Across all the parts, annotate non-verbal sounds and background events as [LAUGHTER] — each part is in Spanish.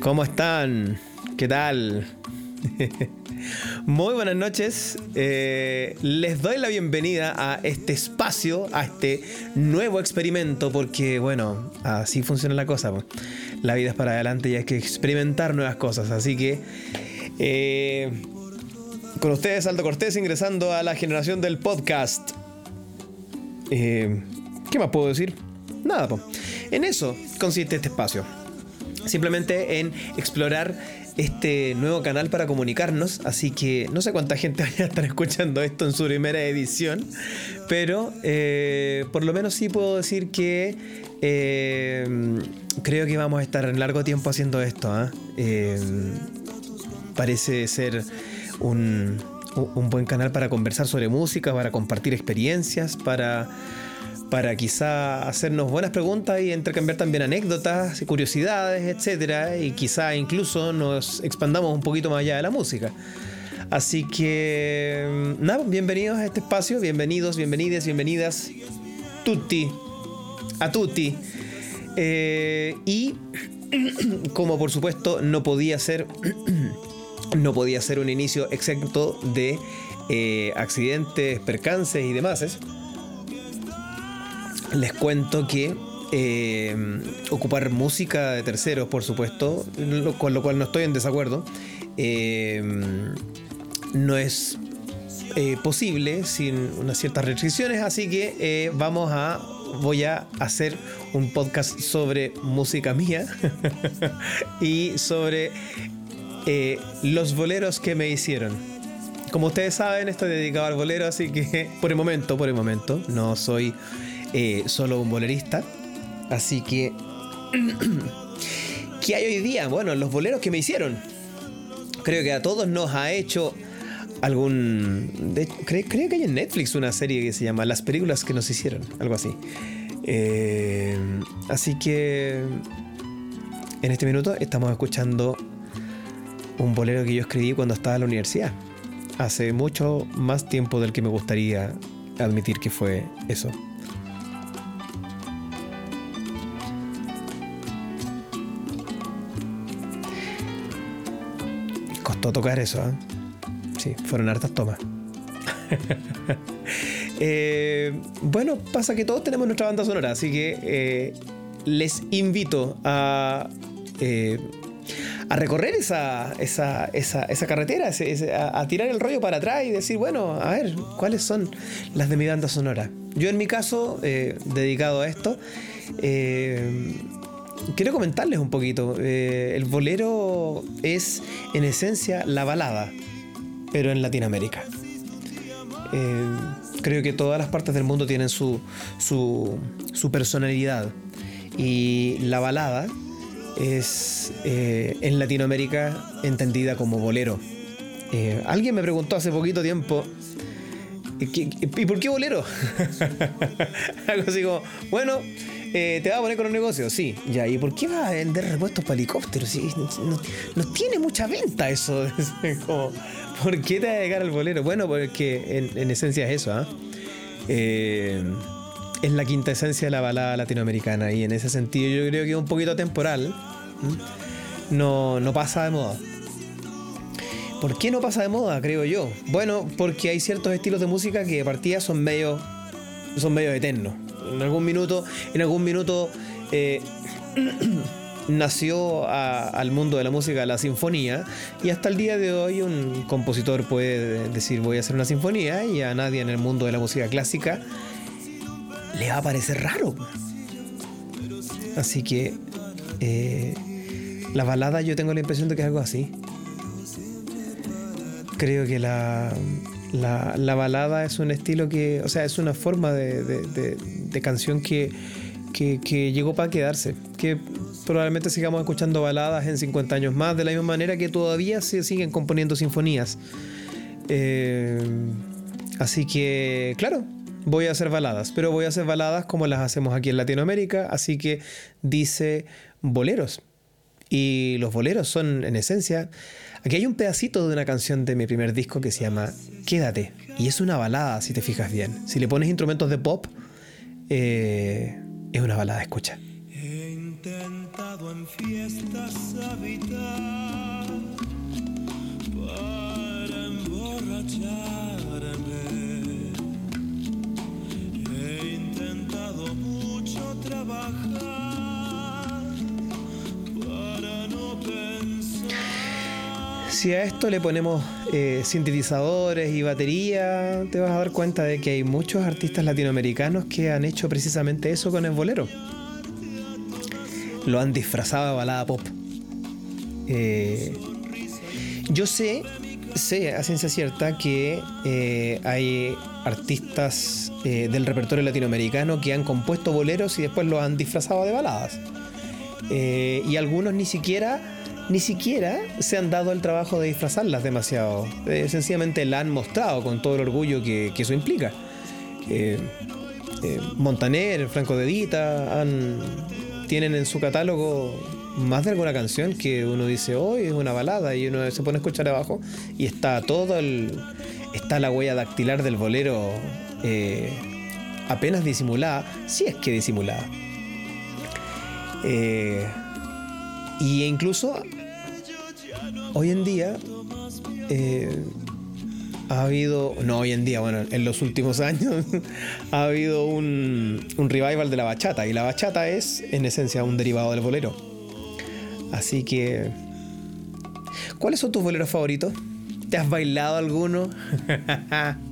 ¿Cómo están? ¿Qué tal? [LAUGHS] Muy buenas noches. Eh, les doy la bienvenida a este espacio, a este nuevo experimento, porque bueno, así funciona la cosa. La vida es para adelante y hay que experimentar nuevas cosas. Así que eh, con ustedes, Aldo Cortés, ingresando a la generación del podcast. Eh, ¿Qué más puedo decir? Nada, en eso consiste este espacio. Simplemente en explorar este nuevo canal para comunicarnos. Así que no sé cuánta gente [LAUGHS] vaya a estar escuchando esto en su primera edición. Pero eh, por lo menos sí puedo decir que eh, creo que vamos a estar en largo tiempo haciendo esto. ¿ah? Eh, parece ser un, un buen canal para conversar sobre música, para compartir experiencias, para para quizá hacernos buenas preguntas y intercambiar también anécdotas, curiosidades, etcétera, y quizá incluso nos expandamos un poquito más allá de la música. Así que, mm, nada, bienvenidos a este espacio, bienvenidos, bienvenidas, bienvenidas, tutti, a tutti. Eh, y [CLEARS THROAT] como por supuesto no podía ser, [CLEARS THROAT] no podía ser un inicio exento de eh, accidentes, percances y demás les cuento que eh, ocupar música de terceros, por supuesto, con lo cual no estoy en desacuerdo, eh, no es eh, posible sin unas ciertas restricciones, así que vamos a voy a hacer un podcast sobre música mía [LAUGHS] y sobre los boleros que me hicieron. Como ustedes saben, estoy dedicado al bolero, así que por el momento, por el momento, no soy eh, solo un bolerista. Así que, [CLEARS THROAT] ¿qué hay hoy día? Bueno, los boleros que me hicieron. Creo que a todos nos ha hecho algún... creo, que hay en Netflix una serie que se llama Las películas que nos hicieron, algo así. Eh, así que en este minuto estamos escuchando un bolero que yo escribí cuando estaba en la universidad. Hace mucho más tiempo del que me gustaría admitir que fue eso. Tocar eso. ¿eh? Sí, fueron hartas tomas. [LAUGHS] Eh, bueno, pasa que todos tenemos nuestra banda sonora, así que eh, les invito a, a recorrer esa, esa, esa, esa carretera, a, tirar el rollo para atrás y decir, bueno, a ver, ¿cuáles son las de mi banda sonora? Yo en mi caso, dedicado a esto, quiero comentarles un poquito. Eh, el bolero es en esencia la balada, pero en Latinoamérica. Eh, creo que todas las partes del mundo tienen su, su, personalidad. Y la balada es eh, en Latinoamérica entendida como bolero. alguien me preguntó hace poquito tiempo, ¿y por qué bolero? [LAUGHS] Algo así como, bueno, eh, ¿Te va a poner con un negocio? Sí, ya. ¿Y por qué va a vender repuestos para helicópteros? no, tiene mucha venta eso. [LAUGHS] ¿Por qué te va a llegar al bolero? Bueno, porque en, esencia es eso, ¿ah? ¿eh? es la quinta esencia de la balada latinoamericana y en ese sentido yo creo que un poquito temporal. No, no pasa de moda. ¿Por qué no pasa de moda, creo yo? Bueno, porque hay ciertos estilos de música que de partida son medio, son medio eternos. En algún minuto, en algún minuto eh, [CLEARS THROAT] nació al mundo de la música la sinfonía y hasta el día de hoy un compositor puede decir voy a hacer una sinfonía y a nadie en el mundo de la música clásica le va a parecer raro. Así que eh, la balada yo tengo la impresión de que es algo así. Creo que la, la, balada es un estilo que, o sea, es una forma de, de canción que, llegó para quedarse. Que probablemente sigamos escuchando baladas en 50 años más, de la misma manera que todavía se siguen componiendo sinfonías. Eh, así que, claro, voy a hacer baladas, pero voy a hacer baladas como las hacemos aquí en Latinoamérica, así que dice boleros. Y los boleros son, en esencia, aquí hay un pedacito de una canción de mi primer disco que se llama Quédate. Y es una balada, si te fijas bien. Si le pones instrumentos de pop, eh, es una balada, escucha. He intentado en fiestas habitar Si a esto le ponemos eh, sintetizadores y batería, te vas a dar cuenta de que hay muchos artistas latinoamericanos que han hecho precisamente eso con el bolero. Lo han disfrazado de balada pop. Eh, yo sé, sé a ciencia cierta que eh, hay artistas eh, del repertorio latinoamericano que han compuesto boleros y después los han disfrazado de baladas. Y algunos ni siquiera, ni siquiera se han dado el trabajo de disfrazarlas demasiado. Eh, sencillamente la han mostrado con todo el orgullo que, eso implica. Eh, eh, Montaner, Franco de Vita, han, tienen en su catálogo más de alguna canción que uno dice, hoy es una balada, y uno se pone a escuchar abajo y está todo el. está la huella dactilar del bolero apenas disimulada, si es que disimulada. Y incluso hoy en día eh, ha habido, no hoy en día, bueno, en los últimos [LAUGHS] años ha habido un, un revival de la bachata y la bachata es en esencia un derivado del bolero. Así que, ¿cuáles son tus boleros favoritos? ¿Te has bailado alguno? [LAUGHS]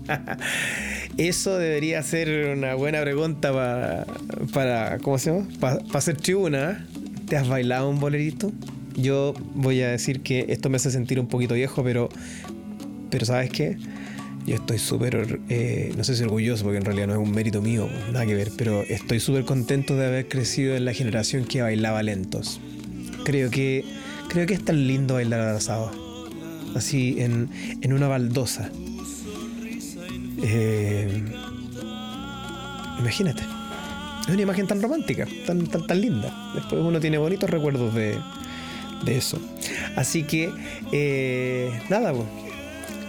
Eso debería ser una buena pregunta para, para ¿cómo se llama? Para hacer tribuna. ¿Te has bailado un bolerito? Yo voy a decir que esto me hace sentir un poquito viejo, pero, pero ¿sabes qué? Yo estoy súper, eh, no sé si orgulloso, porque en realidad no es un mérito mío, nada que ver, pero estoy súper contento de haber crecido en la generación que bailaba lentos. Creo que, creo que es tan lindo bailar abrazado, así en, en una baldosa. Eh, imagínate. Es una imagen tan romántica, tan, tan, tan linda. Después uno tiene bonitos recuerdos de, de eso. Así que, eh, nada,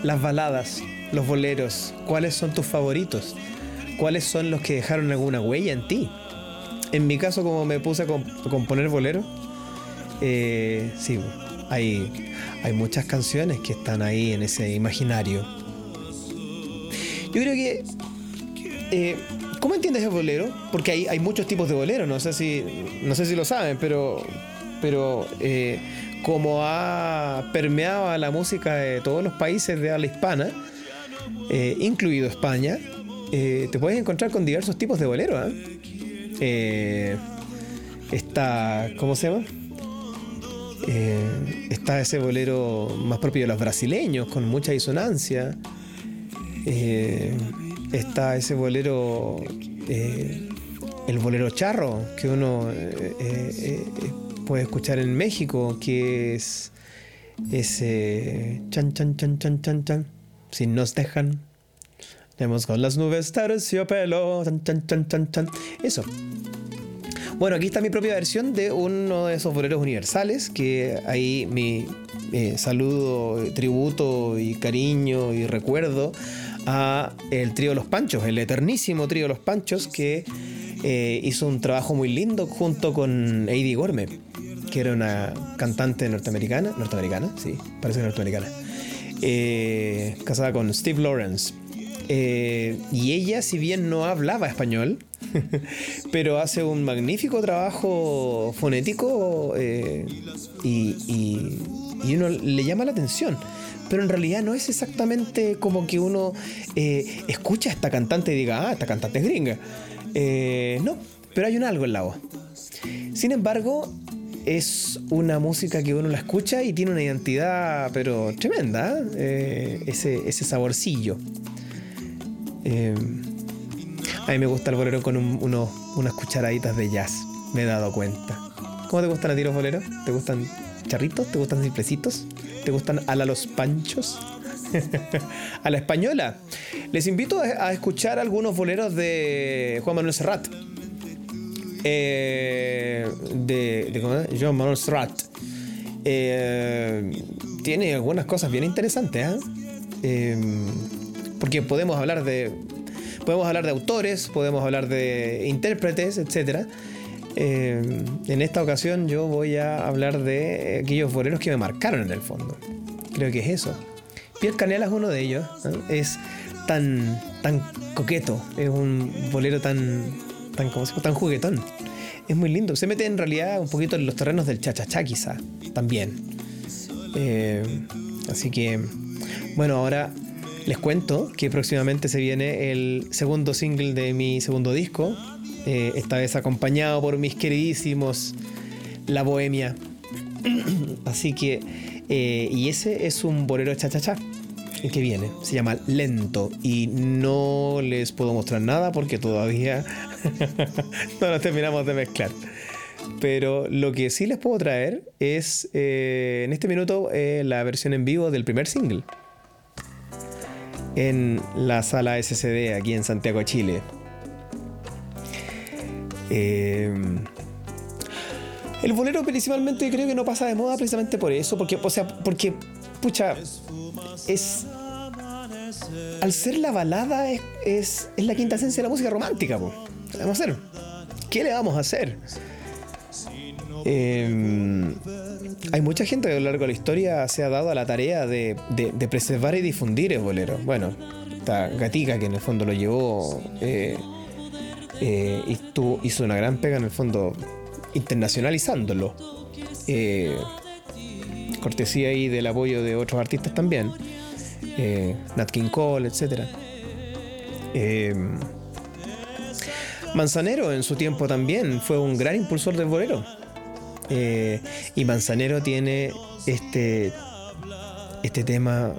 las baladas, los boleros, ¿cuáles son tus favoritos? ¿Cuáles son los que dejaron alguna huella en ti? En mi caso, como me puse a, comp- componer boleros, eh, sí, hay, hay muchas canciones que están ahí en ese imaginario. Yo creo que. eh, ¿Cómo entiendes el bolero? Porque hay, hay muchos tipos de bolero, no sé si, no sé si lo saben, pero, pero eh, como ha permeado a la música de todos los países de habla hispana, eh, incluido España, eh, te puedes encontrar con diversos tipos de bolero. ¿eh? Eh, está, ¿cómo se llama? Está ese bolero más propio de los brasileños, con mucha disonancia. Está ese bolero, el bolero charro, que uno eh, puede escuchar en México, que es ese chan chan chan chan chan chan. Si nos dejan, tenemos con las nubes terciopelo, chan chan chan chan chan. Eso. Bueno, aquí está mi propia versión de uno de esos boleros universales, que ahí mi eh, saludo, eh, tributo y cariño y recuerdo a el trío Los Panchos, el eternísimo trío Los Panchos, que eh, hizo un trabajo muy lindo junto con Heidi Gorme, que era una cantante norteamericana, norteamericana, sí, parece norteamericana, eh, casada con Steve Lawrence. Eh, y ella, si bien no hablaba español, [LAUGHS] pero hace un magnífico trabajo fonético y, uno le llama la atención. Pero en realidad no es exactamente como que uno escucha a esta cantante y diga, ah, esta cantante es gringa. Eh, no, pero hay un algo en la voz. Sin embargo, es una música que uno la escucha y tiene una identidad, pero tremenda, ¿eh? ese, ese saborcillo. Eh, a mí me gusta el bolero con un- unos- unas cucharaditas de jazz, me he dado cuenta. ¿Cómo te gustan a ti los boleros? ¿Te gustan charritos? ¿Te gustan simplecitos? ¿Te gustan a la los panchos? [LAUGHS] a la española. Les invito a, escuchar algunos boleros de Juan Manuel Serrat. Eh, de, de ¿cómo es? Joan Manuel Serrat. Eh, tiene algunas cosas bien interesantes, ¿ah? Eh, porque podemos hablar de podemos hablar de autores, podemos hablar de intérpretes, etcétera. Eh, en esta ocasión yo voy a hablar de aquellos boleros que me marcaron en el fondo. Creo que es eso. Pierre Canela es uno de ellos. Es tan, tan coqueto. Es un bolero tan, tan, ¿cómo se llama? tan juguetón. Es muy lindo. Se mete en realidad un poquito en los terrenos del cha-cha-cha quizá. También. Eh, así que, bueno, ahora les cuento que próximamente se viene el segundo single de mi segundo disco. eh, esta vez acompañado por mis queridísimos La Bohemia. [CLEARS THROAT] Así que, eh, y ese es un bolero cha-cha-cha. Que viene se llama Lento y no les puedo mostrar nada porque todavía [LAUGHS] no lo terminamos de mezclar. Pero lo que sí les puedo traer es eh, en este minuto eh, la versión en vivo del primer single en la sala SCD aquí en Santiago, Chile. Eh, el bolero principalmente creo que no pasa de moda precisamente por eso, porque, o sea, porque, pucha, es... Al ser la balada es, es, es la quinta esencia de la música romántica, po. ¿Qué vamos a hacer? ¿Qué le vamos a hacer? Eh, hay mucha gente que a lo largo de la historia se ha dado a la tarea de, de- preservar y difundir el bolero. Bueno, está Gatica que en el fondo lo llevó eh, eh, y hizo una gran pega en el fondo internacionalizándolo. Cortesía ahí del apoyo de otros artistas también. Eh, Nat King Cole, etc. Manzanero en su tiempo también fue un gran impulsor del bolero. Eh, y Manzanero tiene este, este tema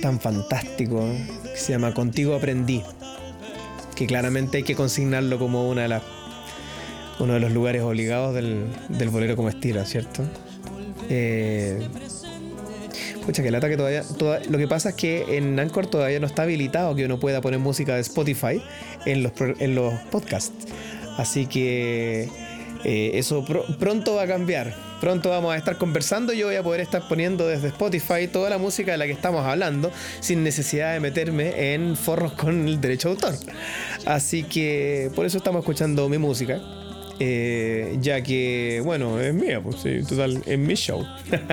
tan fantástico que se llama Contigo aprendí. Que claramente hay que consignarlo como una de las, uno de los lugares obligados del, del bolero como estilo, ¿cierto? Eh, Pucha, que lata que todavía, toda- Lo que pasa es que en Anchor todavía no está habilitado que uno pueda poner música de Spotify en los, en los podcasts. Así que eh, eso pro- pronto va a cambiar. Pronto vamos a estar conversando yo voy a poder estar poniendo desde Spotify toda la música de la que estamos hablando sin necesidad de meterme en forros con el derecho de autor. Así que por eso estamos escuchando mi música. Eh, ya que, bueno, es mía, pues sí, total, es mi show. [LAUGHS]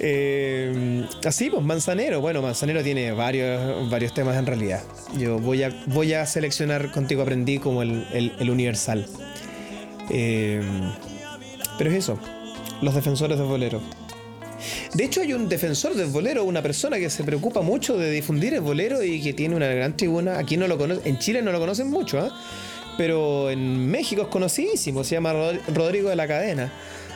Eh, así, pues Manzanero. Bueno, Manzanero tiene varios, varios temas en realidad. Yo voy a, voy a seleccionar Contigo Aprendí como el, el- universal. Eh, pero es eso, los defensores del bolero. De hecho, hay un defensor del bolero, una persona que se preocupa mucho de difundir el bolero y que tiene una gran tribuna. Aquí no lo conoce, en Chile no lo conocen mucho, ¿ah? Pero en México es conocidísimo. Se llama Rod- Rodrigo de la Cadena.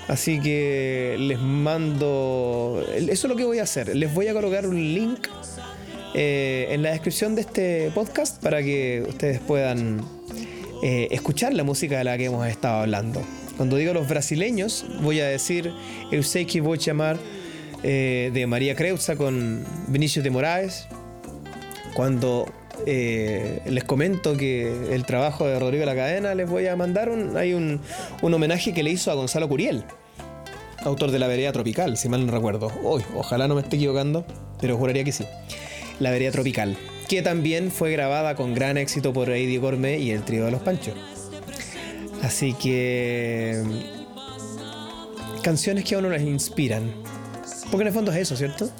Así que les mando. Eso es lo que voy a hacer. Les voy a colocar un link eh, en la descripción de este podcast para que ustedes puedan eh, escuchar la música de la que hemos estado hablando. Cuando digo los brasileños, voy a decir Eu sei que eh, de María Creuza con Vinicius de Moraes. Cuando eh, les comento que el trabajo de Rodrigo la Cadena, les voy a mandar un, hay un, un homenaje que le hizo a Gonzalo Curiel, autor de La Vereda Tropical, si mal no recuerdo. Uy, ojalá no me esté equivocando, pero juraría que sí. La Vereda Tropical, que también fue grabada con gran éxito por Eddie Gorme y el trío de los Panchos. Así que. Canciones que a uno les inspiran. Porque en el fondo es eso, ¿cierto?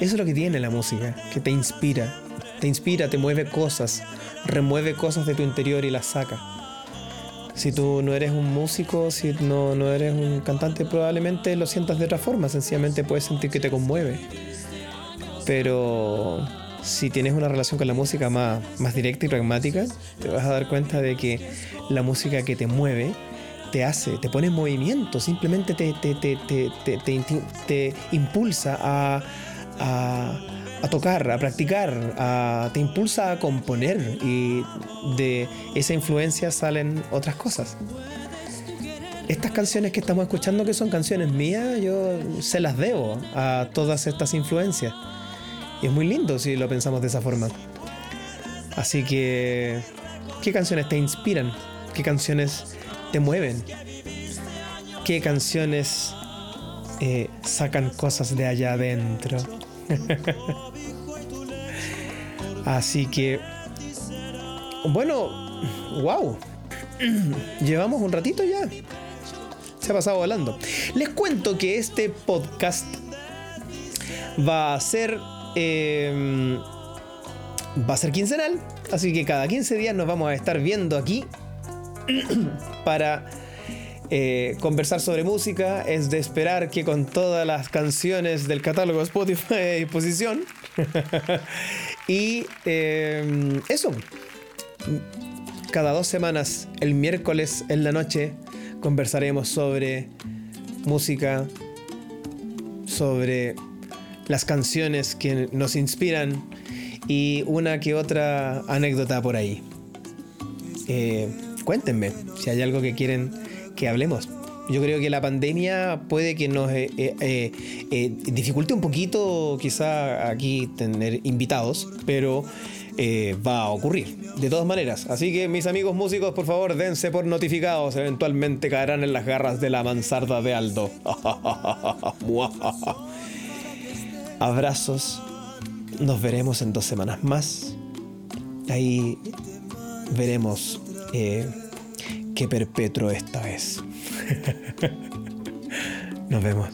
Eso es lo que tiene la música, que te inspira. Te inspira, te mueve cosas, remueve cosas de tu interior y las saca. Si tú no eres un músico, si no, eres un cantante, probablemente lo sientas de otra forma. Sencillamente puedes sentir que te conmueve. Pero si tienes una relación con la música más, directa y pragmática, te vas a dar cuenta de que la música que te mueve te hace, te pone en movimiento, simplemente te, impulsa a, a tocar, a practicar, a- te impulsa a componer y de esa influencia salen otras cosas. Estas canciones que estamos escuchando, que son canciones mías, yo se las debo a todas estas influencias. Y es muy lindo si lo pensamos de esa forma. Así que, ¿qué canciones te inspiran? ¿Qué canciones te mueven? ¿Qué canciones eh, sacan cosas de allá adentro? [LAUGHS] Así que, bueno, wow. llevamos un ratito ya. Se ha pasado volando. Les cuento que este podcast va a ser. eh, va a ser quincenal. Así que cada 15 días nos vamos a estar viendo aquí [CLEARS THROAT] para eh, conversar sobre música. Es de esperar que con todas las canciones del catálogo Spotify a disposición. [LAUGHS] y eh, eso. Cada dos semanas, el miércoles en la noche, conversaremos sobre música, sobre las canciones que nos inspiran y una que otra anécdota por ahí. Eh, cuéntenme si hay algo que quieren que hablemos. Yo creo que la pandemia puede que nos eh, eh, eh, dificulte un poquito quizá aquí tener invitados, pero va a ocurrir de todas maneras. Así que mis amigos músicos, por favor, dense por notificados. Eventualmente caerán en las garras de la mansarda de Aldo. [LAUGHS] Abrazos. Nos veremos en dos semanas más. Ahí veremos qué perpetro esta vez. Nos vemos.